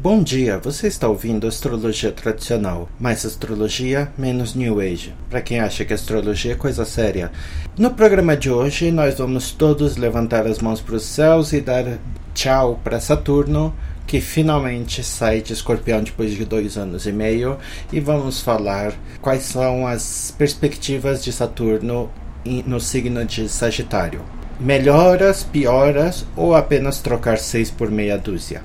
Bom dia, você está ouvindo Astrologia Tradicional, mais astrologia, menos New Age, para quem acha que astrologia é coisa séria. No programa de hoje, nós vamos todos levantar as mãos para os céus e dar tchau para Saturno, que finalmente sai de escorpião depois de dois anos e meio, e vamos falar quais são as perspectivas de Saturno no signo de Sagitário. Melhoras, pioras ou apenas trocar seis por meia dúzia?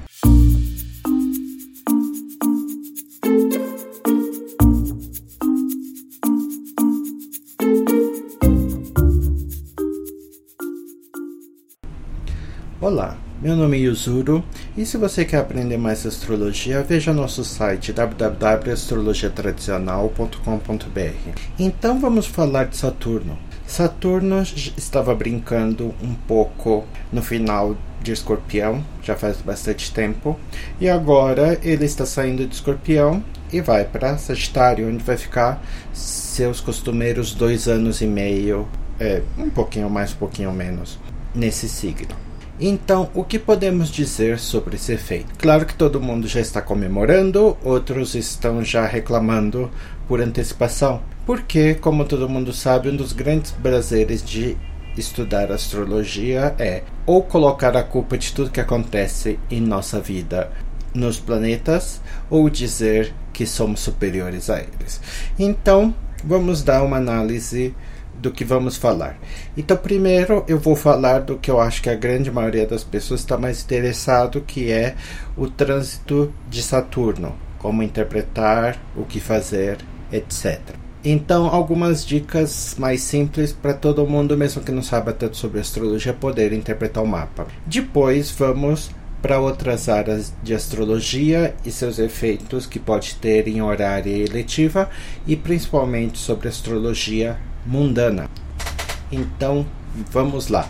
Meu nome é Yuzuru e se você quer aprender mais astrologia, veja nosso site www.astrologiatradicional.com.br. Então vamos falar de Saturno. Saturno estava brincando um pouco no final de Escorpião, já faz bastante tempo, e agora ele está saindo de Escorpião e vai para Sagitário, onde vai ficar seus costumeiros dois anos e meio, é, um pouquinho mais, um pouquinho menos, nesse signo. Então, o que podemos dizer sobre esse efeito? Claro que todo mundo já está comemorando, outros estão já reclamando por antecipação, porque, como todo mundo sabe, um dos grandes prazeres de estudar astrologia é ou colocar a culpa de tudo que acontece em nossa vida nos planetas ou dizer que somos superiores a eles. Então, vamos dar uma análise do que vamos falar. Então, primeiro eu vou falar do que eu acho que a grande maioria das pessoas está mais interessado, que é o trânsito de Saturno, como interpretar, o que fazer, etc. Então, algumas dicas mais simples para todo mundo, mesmo que não saiba tanto sobre astrologia, poder interpretar o mapa. Depois, vamos para outras áreas de astrologia e seus efeitos que pode ter em horário eletiva e principalmente sobre astrologia mundana. Então, vamos lá.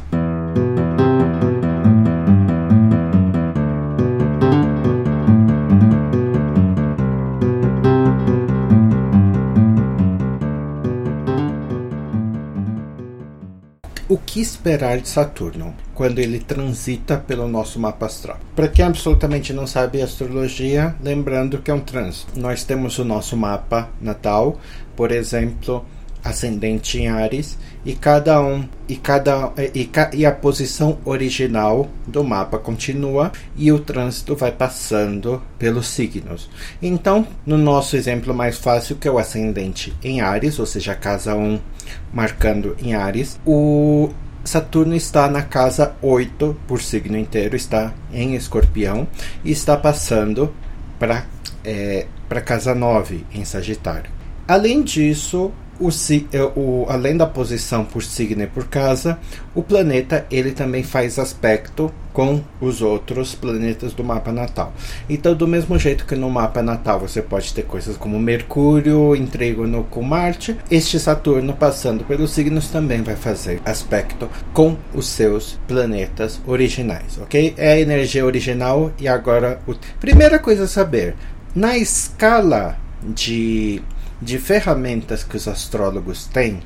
O que esperar de Saturno quando ele transita pelo nosso mapa astral? Para quem absolutamente não sabe astrologia, lembrando que é um trânsito. Nós temos o nosso mapa natal, por exemplo, ascendente em Ares e cada um e cada e, e, a posição original do mapa continua e o trânsito vai passando pelos signos. Então, no nosso exemplo mais fácil, que é o ascendente em Ares, ou seja, a casa 1 marcando em Ares, o Saturno está na casa 8 por signo inteiro, está em Escorpião e está passando para é, para casa 9 em Sagitário. Além disso, o, é, o, além da posição por signo e por casa, o planeta ele também faz aspecto com os outros planetas do mapa natal. Então, do mesmo jeito que no mapa natal você pode ter coisas como Mercúrio em trígono com Marte, este Saturno passando pelos signos também vai fazer aspecto com os seus planetas originais, ok? É a energia original e agora o primeira coisa a saber na escala de de ferramentas que os astrólogos têm,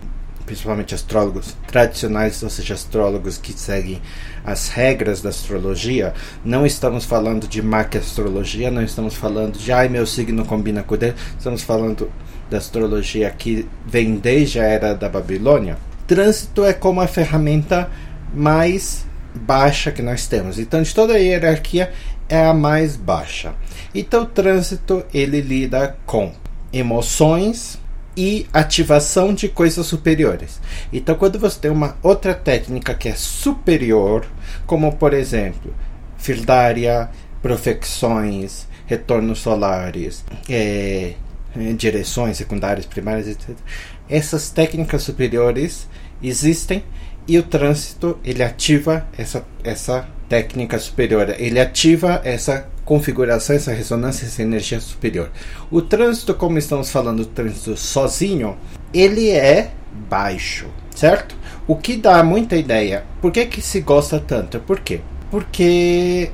principalmente astrólogos tradicionais, ou seja, astrólogos que seguem as regras da astrologia, não estamos falando de astrologia, não estamos falando de ai meu signo combina com o dele, estamos falando da astrologia que vem desde a era da Babilônia. Trânsito é como a ferramenta mais baixa que nós temos. Então, de toda a hierarquia, é a mais baixa. Então, o trânsito ele lida com emoções e ativação de coisas superiores. Então, quando você tem uma outra técnica que é superior, como por exemplo, Fildária, profecções, retornos solares, é, é, direções secundárias, primárias, etc. Essas técnicas superiores existem e o trânsito ele ativa essa, essa técnica superior, ele ativa essa configuração, essa ressonância, essa energia superior. O trânsito, como estamos falando, o trânsito sozinho, ele é baixo, certo? O que dá muita ideia. Por que, que se gosta tanto? Por quê? Porque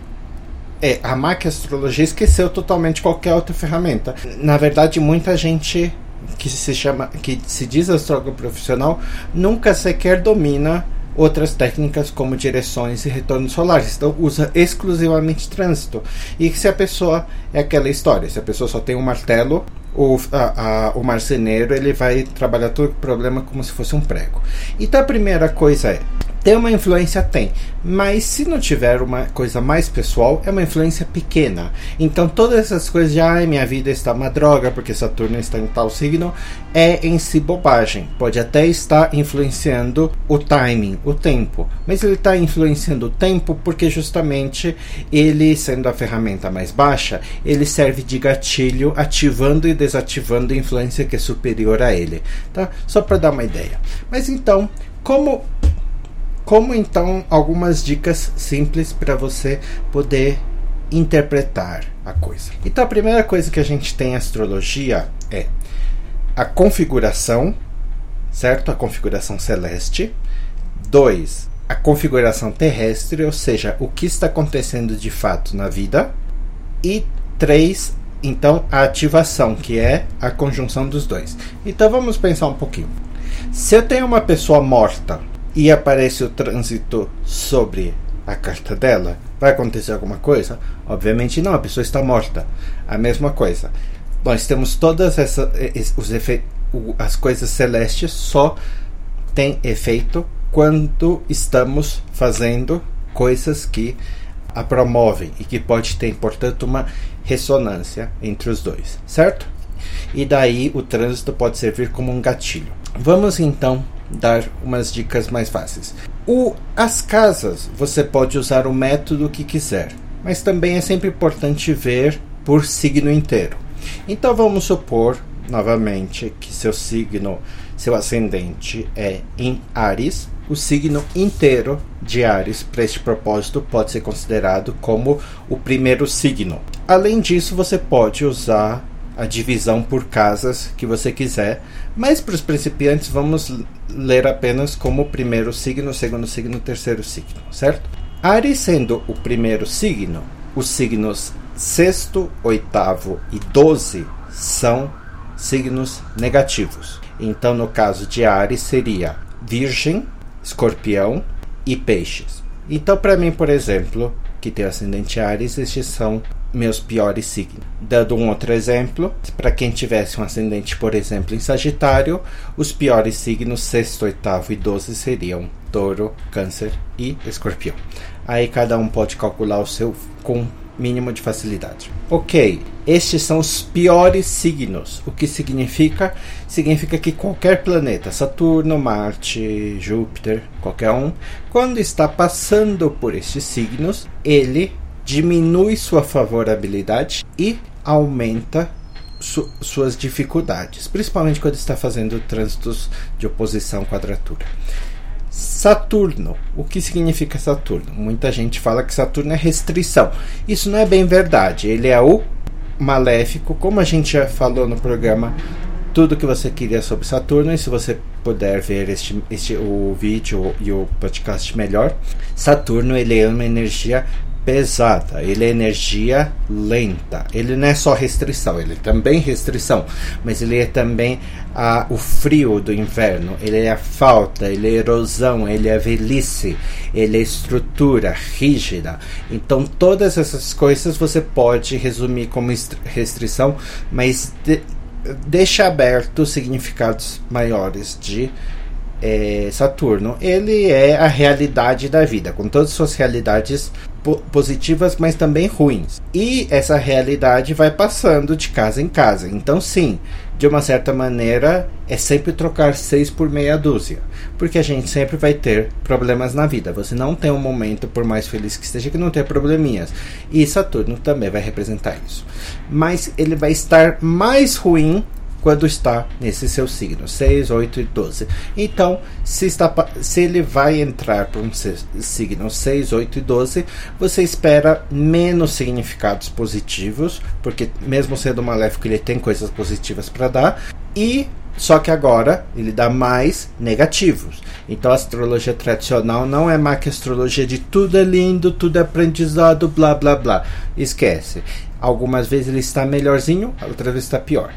é, a máquina astrologia esqueceu totalmente qualquer outra ferramenta. Na verdade, muita gente que se chama, que se diz astrólogo profissional, nunca sequer domina outras técnicas como direções e retornos solares. Então usa exclusivamente trânsito. E se a pessoa é aquela história, se a pessoa só tem um martelo, o, a, a, o marceneiro ele vai trabalhar todo o problema como se fosse um prego. Então a primeira coisa é tem uma influência? Tem. Mas se não tiver uma coisa mais pessoal, é uma influência pequena. Então todas essas coisas de ah, minha vida está uma droga porque Saturno está em tal signo, é em si bobagem. Pode até estar influenciando o timing, o tempo. Mas ele está influenciando o tempo porque justamente ele, sendo a ferramenta mais baixa, ele serve de gatilho, ativando e desativando a influência que é superior a ele. Tá? Só para dar uma ideia. Mas então, como como então algumas dicas simples para você poder interpretar a coisa. Então a primeira coisa que a gente tem em astrologia é a configuração, certo? A configuração celeste. Dois, a configuração terrestre, ou seja, o que está acontecendo de fato na vida. E três, então a ativação, que é a conjunção dos dois. Então vamos pensar um pouquinho. Se eu tenho uma pessoa morta e aparece o trânsito sobre a carta dela, vai acontecer alguma coisa? Obviamente não, a pessoa está morta. A mesma coisa. Nós temos todas essas os efeitos, as coisas celestes só tem efeito quando estamos fazendo coisas que a promovem e que pode ter, portanto, uma ressonância entre os dois, certo? E daí o trânsito pode servir como um gatilho. Vamos então dar umas dicas mais fáceis. O, as casas, você pode usar o método que quiser, mas também é sempre importante ver por signo inteiro. Então vamos supor, novamente, que seu signo, seu ascendente é em Ares. O signo inteiro de Ares, para este propósito, pode ser considerado como o primeiro signo. Além disso, você pode usar a divisão por casas que você quiser, mas para os principiantes vamos ler apenas como primeiro signo, segundo signo, terceiro signo, certo? Ares sendo o primeiro signo, os signos sexto, oitavo e doze são signos negativos. Então, no caso de Ares, seria Virgem, Escorpião e Peixes. Então, para mim, por exemplo, que tem ascendente Ares, estes são meus piores signos. Dando um outro exemplo, para quem tivesse um ascendente, por exemplo, em Sagitário, os piores signos, sexto, oitavo e doze seriam Touro, Câncer e Escorpião. Aí cada um pode calcular o seu com mínimo de facilidade. Ok, estes são os piores signos. O que significa? Significa que qualquer planeta, Saturno, Marte, Júpiter, qualquer um, quando está passando por estes signos, ele diminui sua favorabilidade e aumenta su suas dificuldades, principalmente quando está fazendo trânsitos de oposição quadratura. Saturno. O que significa Saturno? Muita gente fala que Saturno é restrição. Isso não é bem verdade. Ele é o maléfico, como a gente já falou no programa tudo que você queria sobre Saturno e se você puder ver este, este o vídeo e o podcast melhor, Saturno ele é uma energia pesada, ele é energia lenta. Ele não é só restrição, ele é também restrição, mas ele é também a, o frio do inverno, ele é a falta, ele é erosão, ele é velhice, ele é estrutura rígida. Então todas essas coisas você pode resumir como restrição, mas de, deixa aberto significados maiores de é, Saturno. Ele é a realidade da vida, com todas as suas realidades positivas, mas também ruins. E essa realidade vai passando de casa em casa. Então, sim, de uma certa maneira, é sempre trocar seis por meia dúzia. Porque a gente sempre vai ter problemas na vida. Você não tem um momento, por mais feliz que esteja, que não tenha probleminhas. E Saturno também vai representar isso. Mas ele vai estar mais ruim quando está nesse seu signo, 6, 8 e 12. Então, se, está, se ele vai entrar para um signo 6, 8 e 12, você espera menos significados positivos, porque mesmo sendo maléfico, ele tem coisas positivas para dar, e só que agora ele dá mais negativos. Então a astrologia tradicional não é mais que astrologia de tudo é lindo, tudo é aprendizado, blá blá blá. Esquece. Algumas vezes ele está melhorzinho, outras vezes está pior.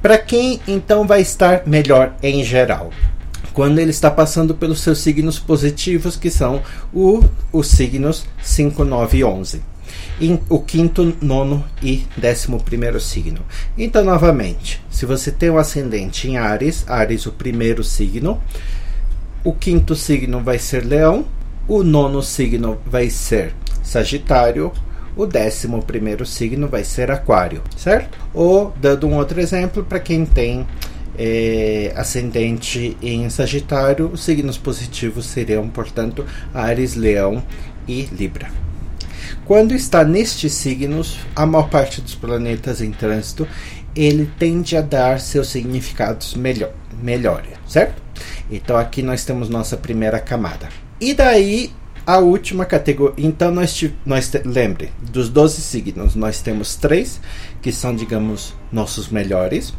Para quem então vai estar melhor em geral? quando ele está passando pelos seus signos positivos, que são o, os signos 5, 9 e 11. o quinto, nono e décimo primeiro signo. Então, novamente, se você tem um ascendente em Ares, Ares o primeiro signo, o quinto signo vai ser Leão, o nono signo vai ser Sagitário, o décimo primeiro signo vai ser Aquário, certo? Ou, dando um outro exemplo, para quem tem é, ascendente em Sagitário, os signos positivos seriam, portanto, Ares, Leão e Libra. Quando está nestes signos, a maior parte dos planetas em trânsito, ele tende a dar seus significados melhor, melhores, certo? Então aqui nós temos nossa primeira camada. E daí a última categoria. Então nós, nós lembre, dos 12 signos, nós temos três que são, digamos, nossos melhores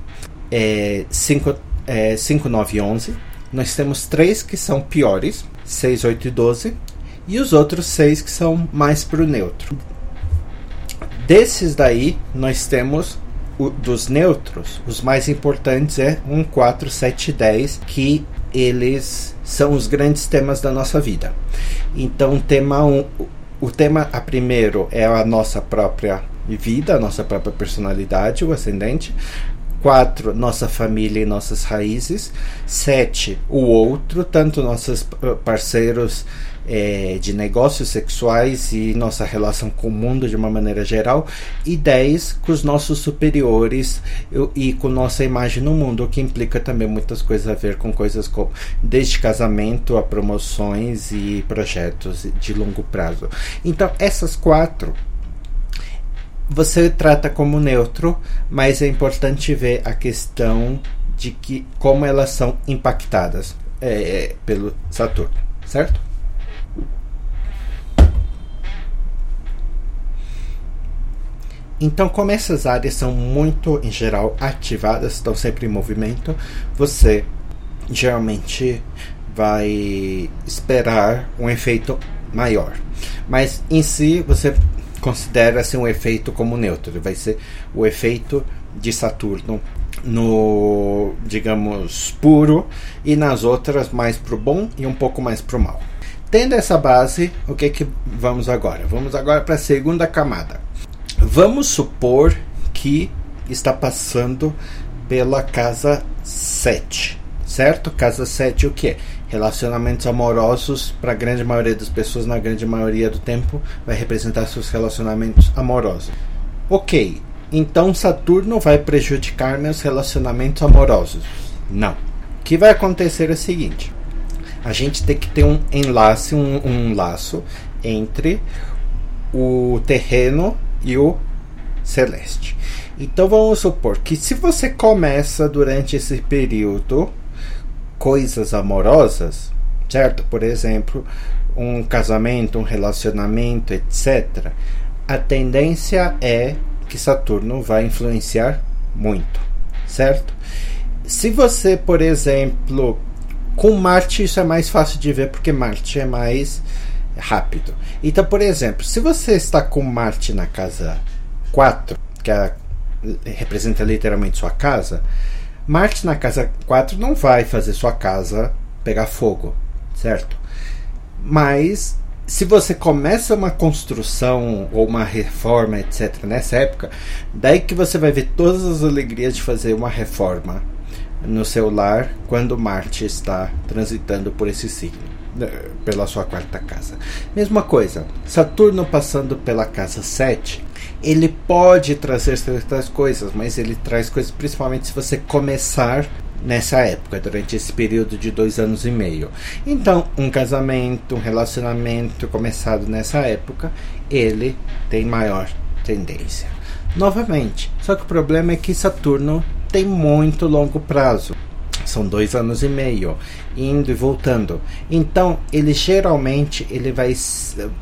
é 5, é, 5, 9 e 11. Nós temos três que são piores, 6, 8 e 12. E os outros seis que são mais para o neutro. Desses daí, nós temos o, dos neutros, os mais importantes é 1, 4, 7 e 10, que eles são os grandes temas da nossa vida. Então, tema um, o tema a primeiro é a nossa própria vida, a nossa própria personalidade, o ascendente. 4. Nossa família e nossas raízes. 7. O outro, tanto nossos parceiros é, de negócios sexuais e nossa relação com o mundo de uma maneira geral. E 10. Com os nossos superiores e com nossa imagem no mundo, o que implica também muitas coisas a ver com coisas como desde casamento a promoções e projetos de longo prazo. Então, essas quatro você trata como neutro, mas é importante ver a questão de que como elas são impactadas é, pelo Saturno, certo? Então, como essas áreas são muito, em geral, ativadas, estão sempre em movimento, você geralmente vai esperar um efeito maior. Mas em si, você considera-se um efeito como neutro. Vai ser o efeito de Saturno no, digamos, puro e nas outras mais pro bom e um pouco mais pro mal. Tendo essa base, o que que vamos agora? Vamos agora para a segunda camada. Vamos supor que está passando pela casa 7, certo? Casa 7 o que é? relacionamentos amorosos para a grande maioria das pessoas na grande maioria do tempo vai representar seus relacionamentos amorosos. OK. Então Saturno vai prejudicar meus relacionamentos amorosos? Não. O que vai acontecer é o seguinte: a gente tem que ter um enlace, um, um laço entre o terreno e o celeste. Então vamos supor que se você começa durante esse período coisas amorosas, certo? Por exemplo, um casamento, um relacionamento, etc. A tendência é que Saturno vai influenciar muito, certo? Se você, por exemplo, com Marte isso é mais fácil de ver porque Marte é mais rápido. Então, por exemplo, se você está com Marte na casa 4, que é, representa literalmente sua casa, Marte na casa 4 não vai fazer sua casa pegar fogo, certo? Mas se você começa uma construção ou uma reforma, etc., nessa época, daí que você vai ver todas as alegrias de fazer uma reforma no seu lar quando Marte está transitando por esse signo, pela sua quarta casa. Mesma coisa, Saturno passando pela casa 7 ele pode trazer certas coisas, mas ele traz coisas principalmente se você começar nessa época, durante esse período de dois anos e meio. Então, um casamento, um relacionamento começado nessa época, ele tem maior tendência. Novamente, só que o problema é que Saturno tem muito longo prazo são dois anos e meio, indo e voltando. Então, ele geralmente ele vai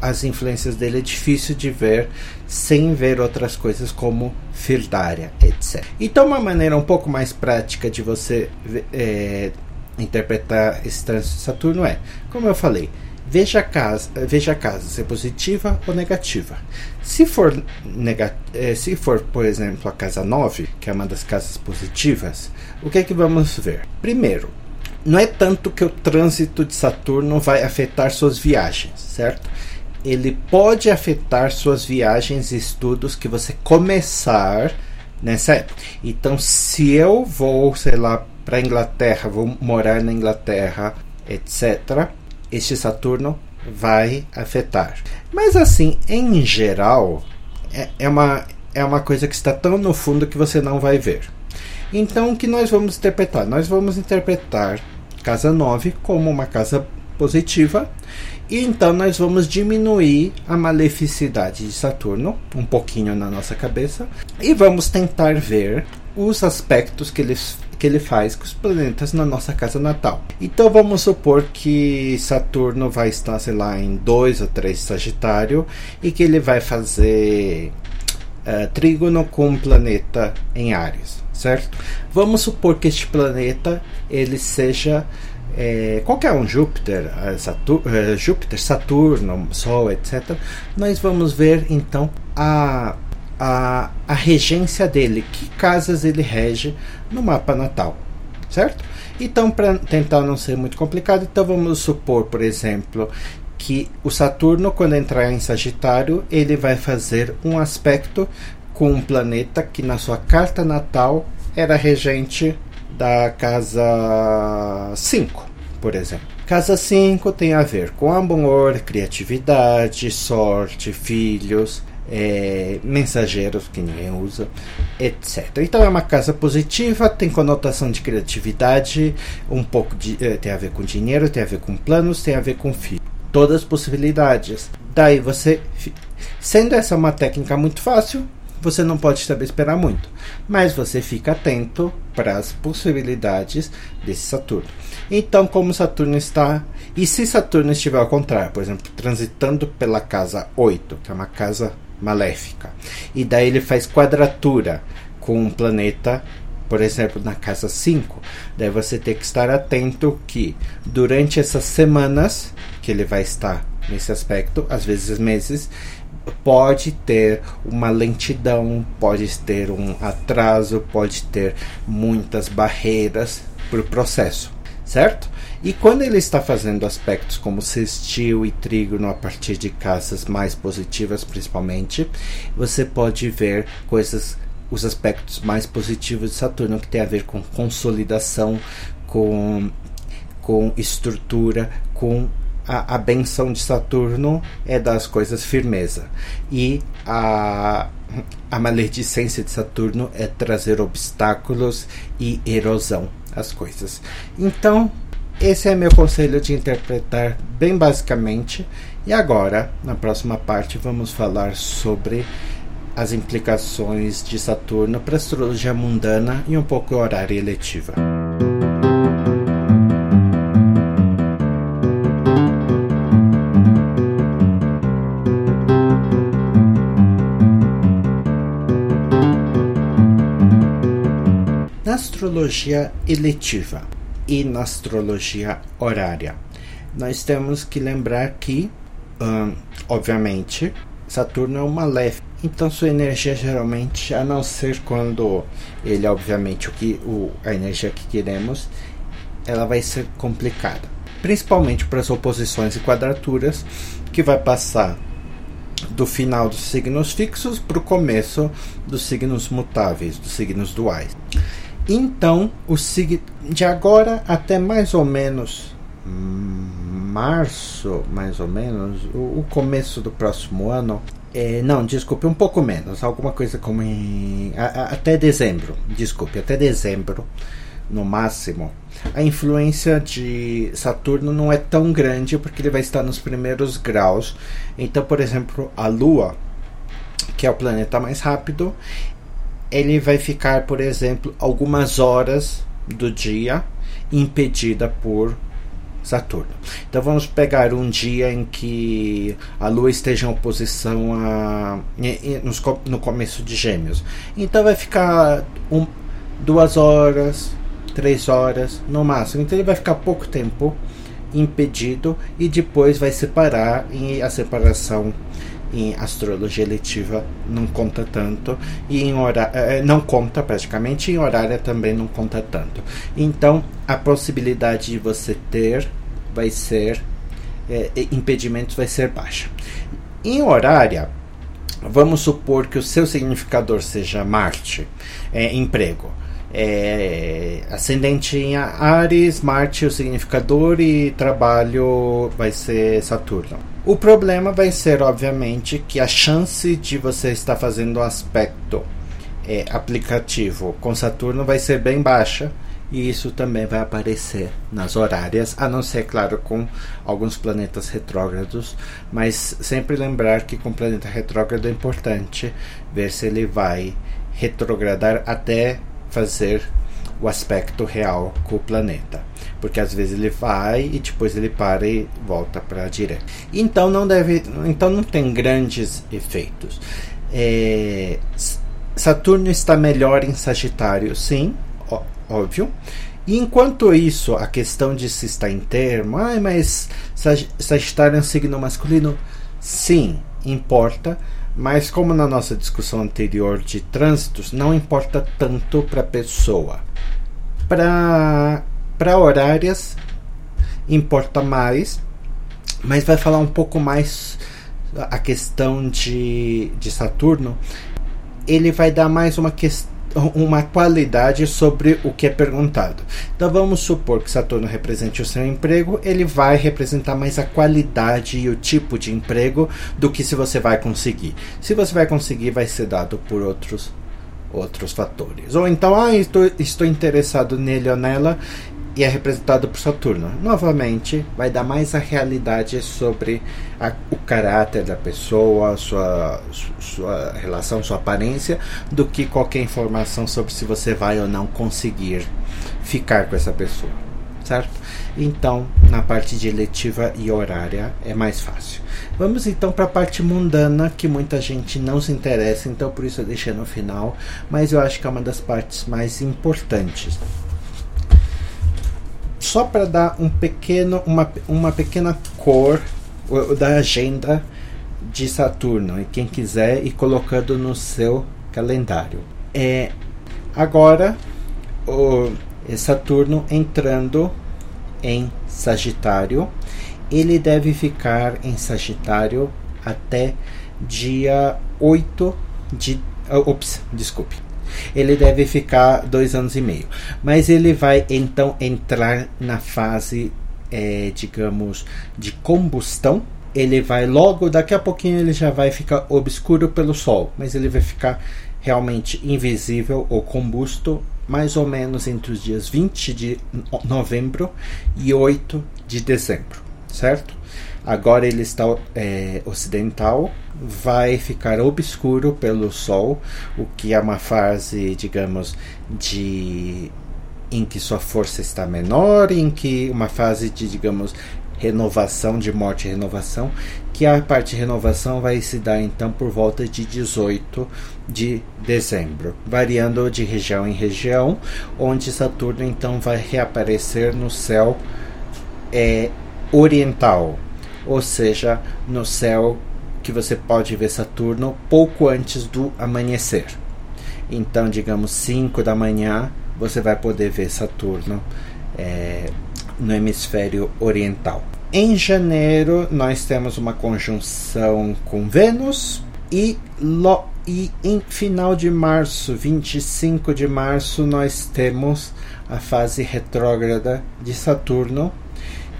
as influências dele é difícil de ver sem ver outras coisas como Firdária, etc. Então, uma maneira um pouco mais prática de você é, interpretar esse trânsito de Saturno é, como eu falei, Veja a casa, veja a casa se é positiva ou negativa. Se for, nega, eh, se for, por exemplo, a casa 9, que é uma das casas positivas, o que é que vamos ver? Primeiro, não é tanto que o trânsito de Saturno vai afetar suas viagens, certo? Ele pode afetar suas viagens e estudos que você começar nessa época. Então, se eu vou, sei lá, para Inglaterra, vou morar na Inglaterra, etc., este Saturno vai afetar. Mas assim, em geral, é, é, uma, é uma coisa que está tão no fundo que você não vai ver. Então, o que nós vamos interpretar? Nós vamos interpretar casa 9 como uma casa positiva. E então nós vamos diminuir a maleficidade de Saturno um pouquinho na nossa cabeça e vamos tentar ver os aspectos que ele, que ele faz com os planetas na nossa casa natal. Então vamos supor que Saturno vai estar, sei lá, em 2 ou 3 Sagitário e que ele vai fazer uh, trígono com um planeta em Ares, certo? Vamos supor que este planeta ele seja é, qualquer um Júpiter, Saturno, Júpiter, Saturno, Sol, etc. Nós vamos ver então a, a, a regência dele, que casas ele rege no mapa natal, certo? Então, para tentar não ser muito complicado, então vamos supor, por exemplo, que o Saturno, quando entrar em Sagitário, ele vai fazer um aspecto com um planeta que na sua carta natal era regente da casa 5, por exemplo. Casa 5 tem a ver com amor, criatividade, sorte, filhos, é, mensageiros que ninguém usa, etc. Então é uma casa positiva, tem conotação de criatividade, um pouco de, é, tem a ver com dinheiro, tem a ver com planos, tem a ver com filhos. Todas as possibilidades. Daí você, sendo essa uma técnica muito fácil, você não pode saber esperar muito, mas você fica atento para as possibilidades desse Saturno. Então, como Saturno está. E se Saturno estiver ao contrário, por exemplo, transitando pela casa 8, que é uma casa maléfica, e daí ele faz quadratura com um planeta por exemplo, na casa 5, daí você tem que estar atento que durante essas semanas que ele vai estar nesse aspecto, às vezes meses, pode ter uma lentidão, pode ter um atraso, pode ter muitas barreiras para o processo, certo? E quando ele está fazendo aspectos como sextil e trígono a partir de casas mais positivas, principalmente, você pode ver coisas, os aspectos mais positivos de Saturno que tem a ver com consolidação, com, com estrutura, com a, a benção de Saturno é das coisas firmeza. E a, a maledicência de Saturno é trazer obstáculos e erosão às coisas. Então, esse é meu conselho de interpretar bem basicamente. E agora, na próxima parte, vamos falar sobre as implicações de Saturno para a astrologia mundana e um pouco horária eletiva. astrologia eletiva e na astrologia horária. Nós temos que lembrar que, hum, obviamente, Saturno é um maléfico, então sua energia geralmente, a não ser quando ele, obviamente, o que o, a energia que queremos, ela vai ser complicada, principalmente para as oposições e quadraturas, que vai passar do final dos signos fixos para o começo dos signos mutáveis, dos signos duais. Então, o sig de agora até mais ou menos março, mais ou menos, o, o começo do próximo ano, é, não, desculpe, um pouco menos, alguma coisa como em. A, a, até dezembro, desculpe, até dezembro, no máximo, a influência de Saturno não é tão grande porque ele vai estar nos primeiros graus. Então, por exemplo, a Lua, que é o planeta mais rápido, ele vai ficar, por exemplo, algumas horas do dia impedida por Saturno. Então vamos pegar um dia em que a Lua esteja em oposição a no começo de Gêmeos. Então vai ficar um, duas horas, três horas no máximo. Então ele vai ficar pouco tempo impedido e depois vai separar e a separação em astrologia eletiva não conta tanto e em horário eh, não conta praticamente em horária também não conta tanto. Então a possibilidade de você ter vai ser é, impedimentos vai ser baixa. Em horária vamos supor que o seu significador seja Marte é, emprego. É, ascendente em Ares, Marte o significador e trabalho vai ser Saturno. O problema vai ser, obviamente, que a chance de você estar fazendo um aspecto é, aplicativo com Saturno vai ser bem baixa e isso também vai aparecer nas horárias, a não ser, claro, com alguns planetas retrógrados, mas sempre lembrar que com planeta retrógrado é importante ver se ele vai retrogradar até fazer o aspecto real com o planeta, porque às vezes ele vai e depois ele para e volta para a direita. Então não deve, então não tem grandes efeitos. É, Saturno está melhor em Sagitário, sim, ó, óbvio. E enquanto isso, a questão de se está em termo, ah, mas Sagitário é um signo masculino, sim, importa mas como na nossa discussão anterior de trânsitos, não importa tanto para a pessoa. Para horárias, importa mais, mas vai falar um pouco mais a questão de, de Saturno. Ele vai dar mais uma questão uma qualidade sobre o que é perguntado. Então vamos supor que Saturno represente o seu emprego, ele vai representar mais a qualidade e o tipo de emprego do que se você vai conseguir. Se você vai conseguir, vai ser dado por outros outros fatores. Ou então, ah, estou, estou interessado nele ou nela, e é representado por Saturno. Novamente, vai dar mais a realidade sobre a, o caráter da pessoa, sua, sua relação, sua aparência, do que qualquer informação sobre se você vai ou não conseguir ficar com essa pessoa, certo? Então, na parte de eletiva e horária é mais fácil. Vamos então para a parte mundana, que muita gente não se interessa, então por isso eu deixei no final, mas eu acho que é uma das partes mais importantes só para dar um pequeno, uma, uma pequena cor da agenda de Saturno, e quem quiser ir colocando no seu calendário. É, agora, o Saturno entrando em Sagitário, ele deve ficar em Sagitário até dia 8 de. Ops, desculpe ele deve ficar dois anos e meio. Mas ele vai então entrar na fase, é, digamos, de combustão. Ele vai logo, daqui a pouquinho ele já vai ficar obscuro pelo sol, mas ele vai ficar realmente invisível ou combusto mais ou menos entre os dias 20 de novembro e 8 de dezembro, certo? Agora ele está é, ocidental, vai ficar obscuro pelo Sol, o que é uma fase, digamos, de em que sua força está menor, em que uma fase de, digamos, renovação, de morte e renovação, que a parte de renovação vai se dar então por volta de 18 de dezembro, variando de região em região, onde Saturno então vai reaparecer no céu é, oriental, ou seja, no céu que você pode ver Saturno pouco antes do amanhecer. Então, digamos 5 da manhã, você vai poder ver Saturno é, no hemisfério oriental. Em janeiro, nós temos uma conjunção com Vênus e, lo, e em final de março, 25 de março, nós temos a fase retrógrada de Saturno,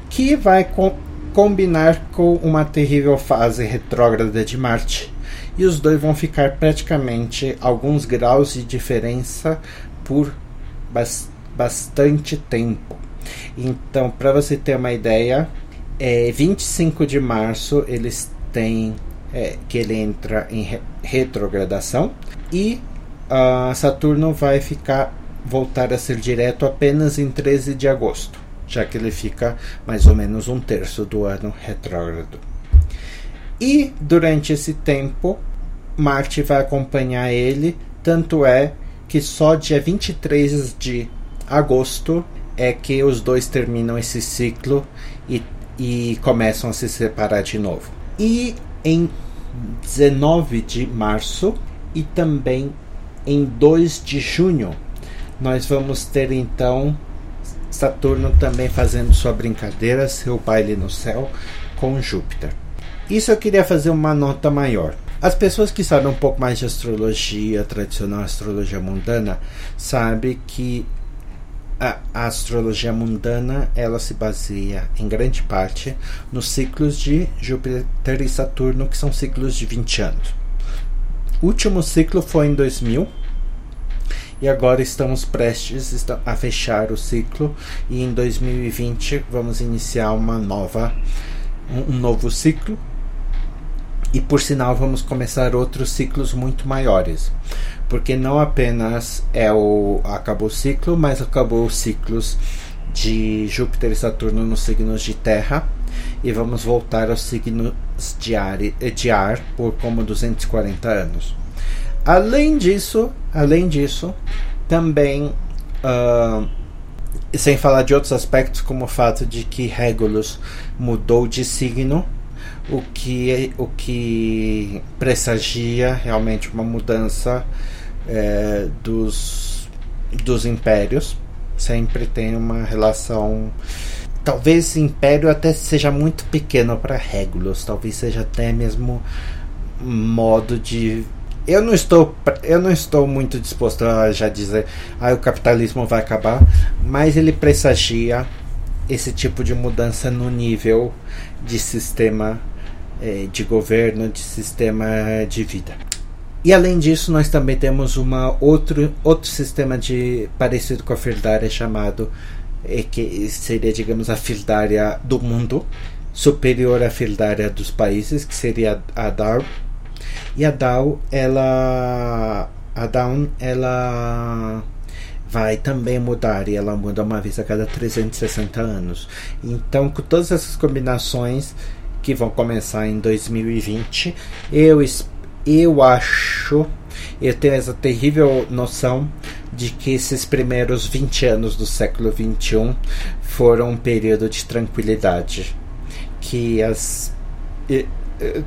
que vai com, combinar com uma terrível fase retrógrada de Marte, e os dois vão ficar praticamente alguns graus de diferença por bas bastante tempo. Então, para você ter uma ideia, é 25 de março eles têm é, que ele entra em re retrogradação e uh, Saturno vai ficar voltar a ser direto apenas em 13 de agosto já que ele fica mais ou menos um terço do ano retrógrado. E durante esse tempo, Marte vai acompanhar ele, tanto é que só dia 23 de agosto é que os dois terminam esse ciclo e, e começam a se separar de novo. E em 19 de março e também em 2 de junho. Nós vamos ter então Saturno também fazendo sua brincadeira, seu baile no céu com Júpiter. Isso eu queria fazer uma nota maior. As pessoas que sabem um pouco mais de astrologia tradicional, astrologia mundana, sabem que a, a, astrologia mundana ela se baseia em grande parte nos ciclos de Júpiter e Saturno, que são ciclos de 20 anos. O último ciclo foi em 2000 e agora estamos prestes a fechar o ciclo. E em 2020 vamos iniciar uma nova um novo ciclo. E por sinal vamos começar outros ciclos muito maiores. Porque não apenas é o acabou o ciclo mas acabou os ciclos de Júpiter e Saturno nos signos de Terra. E vamos voltar aos signos de ar, de ar por como 240 anos Além disso, além disso, também uh, sem falar de outros aspectos como o fato de que Regulus mudou de signo, o que o que pressagia realmente uma mudança é, dos dos impérios. Sempre tem uma relação talvez império até seja muito pequeno para Regulus, talvez seja até mesmo modo de eu não estou eu não estou muito disposto a já dizer ah, o capitalismo vai acabar mas ele pressagia esse tipo de mudança no nível de sistema eh, de governo de sistema de vida. E além disso nós também temos uma outro outro sistema de parecido com a Firdária chamado eh, que seria digamos a Firdária do mundo superior à Firdária dos países que seria a Dar e a Dow, ela. A Down, ela vai também mudar e ela muda uma vez a cada 360 anos. Então, com todas essas combinações que vão começar em 2020, eu, eu acho, eu tenho essa terrível noção de que esses primeiros 20 anos do século 21 foram um período de tranquilidade. Que as. E,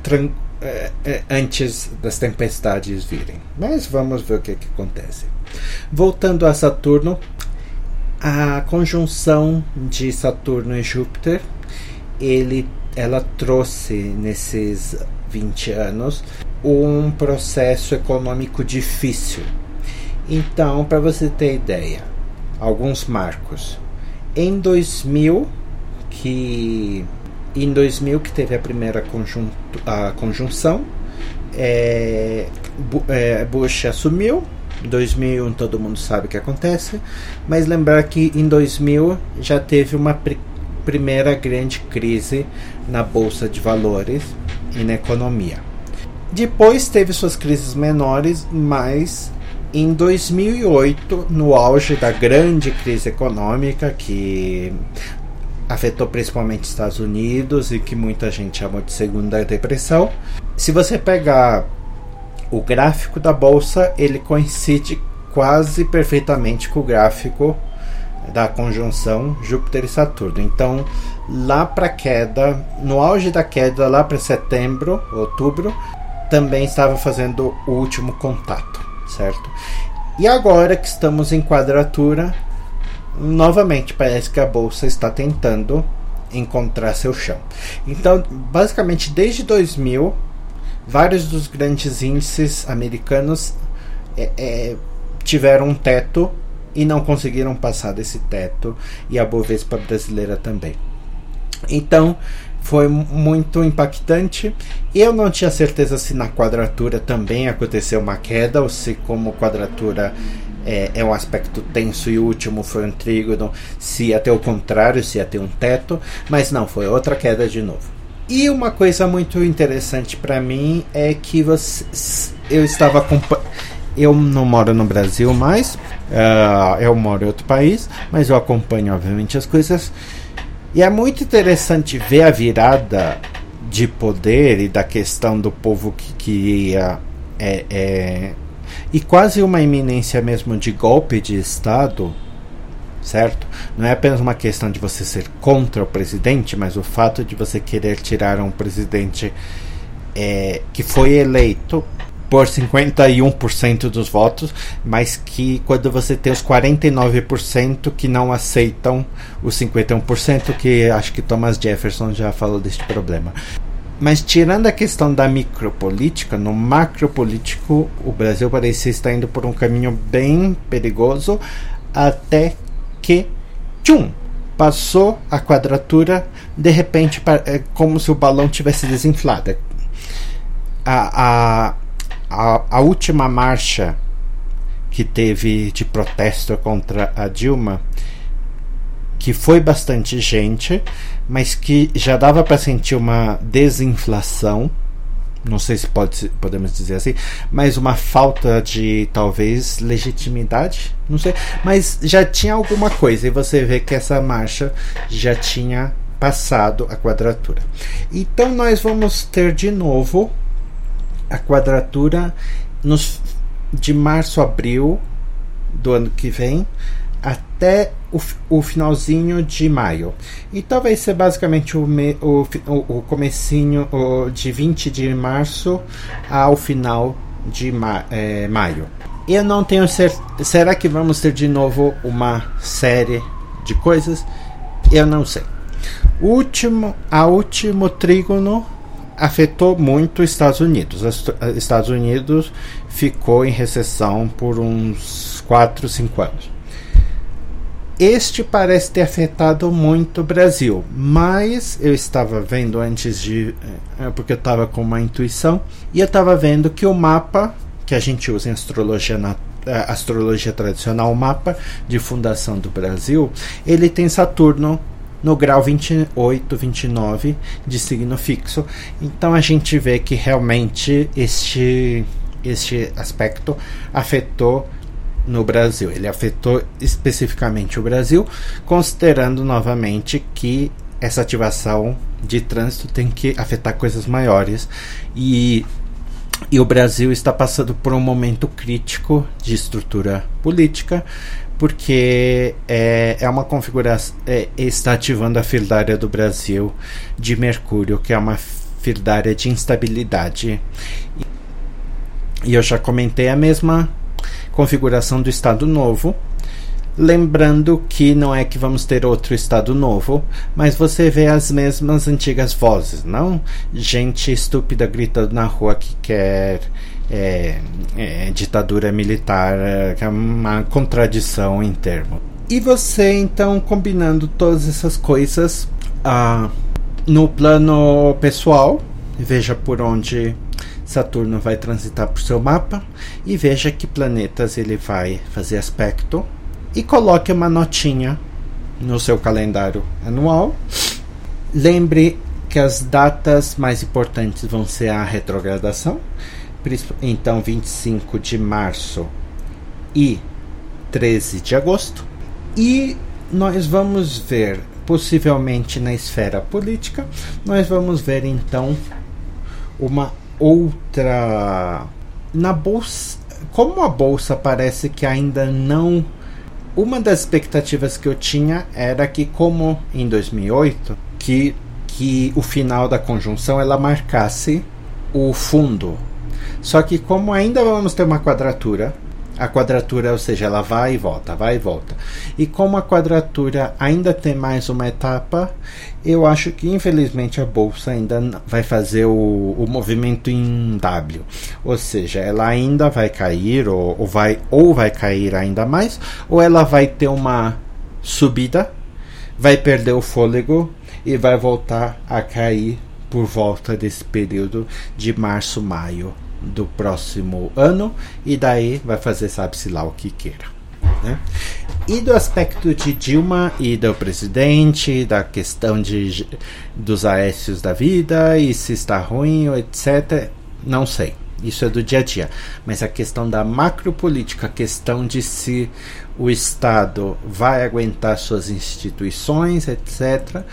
tran é, é, antes das tempestades virem. Mas vamos ver o que, que acontece. Voltando a Saturno, a conjunção de Saturno e Júpiter, ele, ela trouxe nesses 20 anos um processo econômico difícil. Então, para você ter ideia, alguns marcos. Em 2000, que em 2000 que teve a primeira conjunto, a conjunção, é, é, Bush assumiu. Em 2001 todo mundo sabe o que acontece, mas lembrar que em 2000 já teve uma pr primeira grande crise na bolsa de valores e na economia. Depois teve suas crises menores, mas em 2008, no auge da grande crise econômica que afetou principalmente Estados Unidos e que muita gente chamou de segunda depressão. Se você pegar o gráfico da bolsa, ele coincide quase perfeitamente com o gráfico da conjunção Júpiter e Saturno. Então, lá para queda, no auge da queda, lá para setembro, outubro, também estava fazendo o último contato, certo? E agora que estamos em quadratura, novamente parece que a bolsa está tentando encontrar seu chão. Então, basicamente, desde 2000, vários dos grandes índices americanos é, é, tiveram um teto e não conseguiram passar desse teto, e a Bovespa brasileira também. Então, foi muito impactante. Eu não tinha certeza se na quadratura também aconteceu uma queda ou se, como quadratura é, é um aspecto tenso e último foi um trígono, se ia ter o contrário, se ia ter um teto, mas não, foi outra queda de novo. E uma coisa muito interessante para mim é que você, eu estava eu não moro no Brasil mais, uh, eu moro em outro país, mas eu acompanho obviamente as coisas. E é muito interessante ver a virada de poder e da questão do povo que queria é, é, e quase uma iminência mesmo de golpe de Estado, certo? Não é apenas uma questão de você ser contra o presidente, mas o fato de você querer tirar um presidente é, que foi eleito por 51% dos votos, mas que quando você tem os 49% que não aceitam os 51%, que acho que Thomas Jefferson já falou deste problema. Mas tirando a questão da micropolítica, no macropolítico, o Brasil parecia estar indo por um caminho bem perigoso, até que, tchum, passou a quadratura, de repente, é como se o balão tivesse desinflado. A, a, a, a última marcha que teve de protesto contra a Dilma, que foi bastante gente, mas que já dava para sentir uma desinflação, não sei se pode, podemos dizer assim, mas uma falta de talvez legitimidade, não sei, mas já tinha alguma coisa e você vê que essa marcha já tinha passado a quadratura. Então nós vamos ter de novo a quadratura nos, de março a abril do ano que vem até o, o finalzinho de maio. Então vai ser basicamente o, me, o, o, comecinho o, de 20 de março ao final de ma, é, maio. Eu não tenho certeza. Será que vamos ter de novo uma série de coisas? Eu não sei. Último, a último trígono afetou muito os Estados Unidos. Os Estados Unidos ficou em recessão por uns 4, 5 anos. Este parece ter afetado muito o Brasil, mas eu estava vendo antes de. Eh, porque eu estava com uma intuição, e eu estava vendo que o mapa que a gente usa em astrologia eh, astrologia tradicional, o mapa de fundação do Brasil, ele tem Saturno no grau 28, 29 de signo fixo. Então a gente vê que realmente este, este aspecto afetou no Brasil. Ele afetou especificamente o Brasil, considerando novamente que essa ativação de trânsito tem que afetar coisas maiores e e o Brasil está passando por um momento crítico de estrutura política, porque é, é uma configuração. É, está ativando a fildária do Brasil de Mercúrio, que é uma fildária de instabilidade. E eu já comentei a mesma configuração do Estado Novo. Lembrando que não é que vamos ter outro Estado novo, mas você vê as mesmas antigas vozes, não? Gente estúpida gritando na rua que quer é, é, ditadura militar, que é uma contradição em termo. E você então combinando todas essas coisas ah, no plano pessoal, veja por onde Saturno vai transitar por seu mapa e veja que planetas ele vai fazer aspecto e coloque uma notinha no seu calendário anual. Lembre que as datas mais importantes vão ser a retrogradação, então 25 de março e 13 de agosto. E nós vamos ver, possivelmente na esfera política, nós vamos ver então uma outra. Na bolsa. Como a bolsa parece que ainda não. Uma das expectativas que eu tinha era que, como em 2008, que, que o final da conjunção ela marcasse o fundo. Só que, como ainda vamos ter uma quadratura, a quadratura, ou seja, ela vai e volta, vai e volta. E como a quadratura ainda tem mais uma etapa, eu acho que infelizmente a bolsa ainda vai fazer o, o movimento em W, ou seja, ela ainda vai cair ou, ou vai ou vai cair ainda mais, ou ela vai ter uma subida, vai perder o fôlego e vai voltar a cair por volta desse período de março, maio do próximo ano e daí vai fazer sabe-se lá o que queira. Né? E do aspecto de Dilma e do presidente, da questão de, dos aécios da vida e se está ruim, etc., não sei. Isso é do dia a dia. Mas a questão da macropolítica, a questão de se o Estado vai aguentar suas instituições, etc.,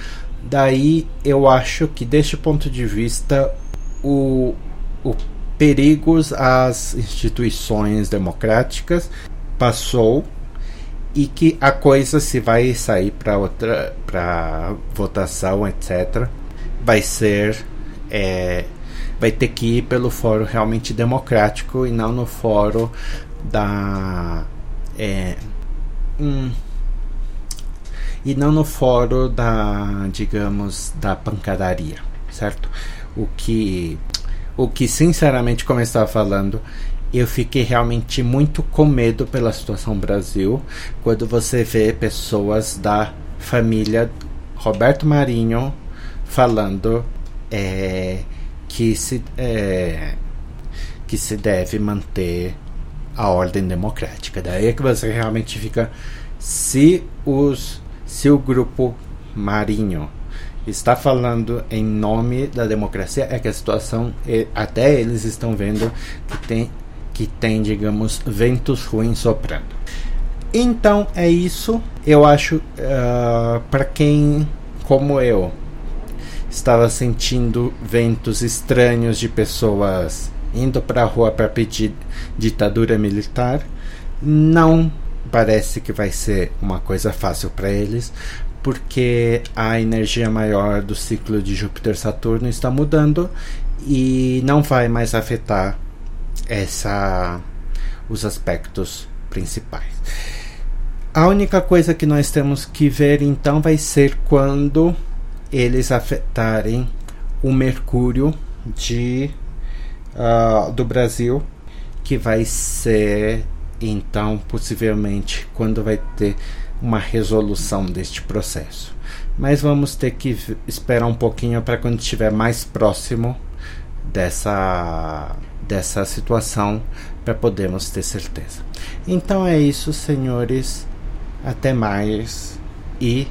daí eu acho que, deste ponto de vista, o, o perigos às instituições democráticas passou e que a coisa se vai sair para outra para votação etc vai ser é, vai ter que ir pelo fórum realmente democrático e não no fórum da. É, hum, e não no fórum da, digamos, da pancadaria, certo? O que, o que sinceramente, como eu estava falando, eu fiquei realmente muito com medo pela situação Brasil quando você vê pessoas da família Roberto Marinho falando é, que, se, é, que se deve manter a ordem democrática. Daí é que você realmente fica. Se, os, se o grupo Marinho está falando em nome da democracia, é que a situação, até eles estão vendo que tem, que tem digamos, ventos ruins soprando. Então é isso. Eu acho uh, para quem, como eu, estava sentindo ventos estranhos de pessoas indo para a rua para pedir ditadura militar, não parece que vai ser uma coisa fácil para eles, porque a energia maior do ciclo de Júpiter-Saturno está mudando e não vai mais afetar essa os aspectos principais. A única coisa que nós temos que ver então vai ser quando eles afetarem o Mercúrio de uh, do Brasil, que vai ser então possivelmente quando vai ter uma resolução deste processo. Mas vamos ter que esperar um pouquinho para quando estiver mais próximo dessa dessa situação para podermos ter certeza. Então é isso, senhores. Até mais e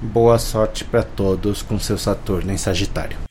boa sorte para todos com seu Saturno em Sagitário.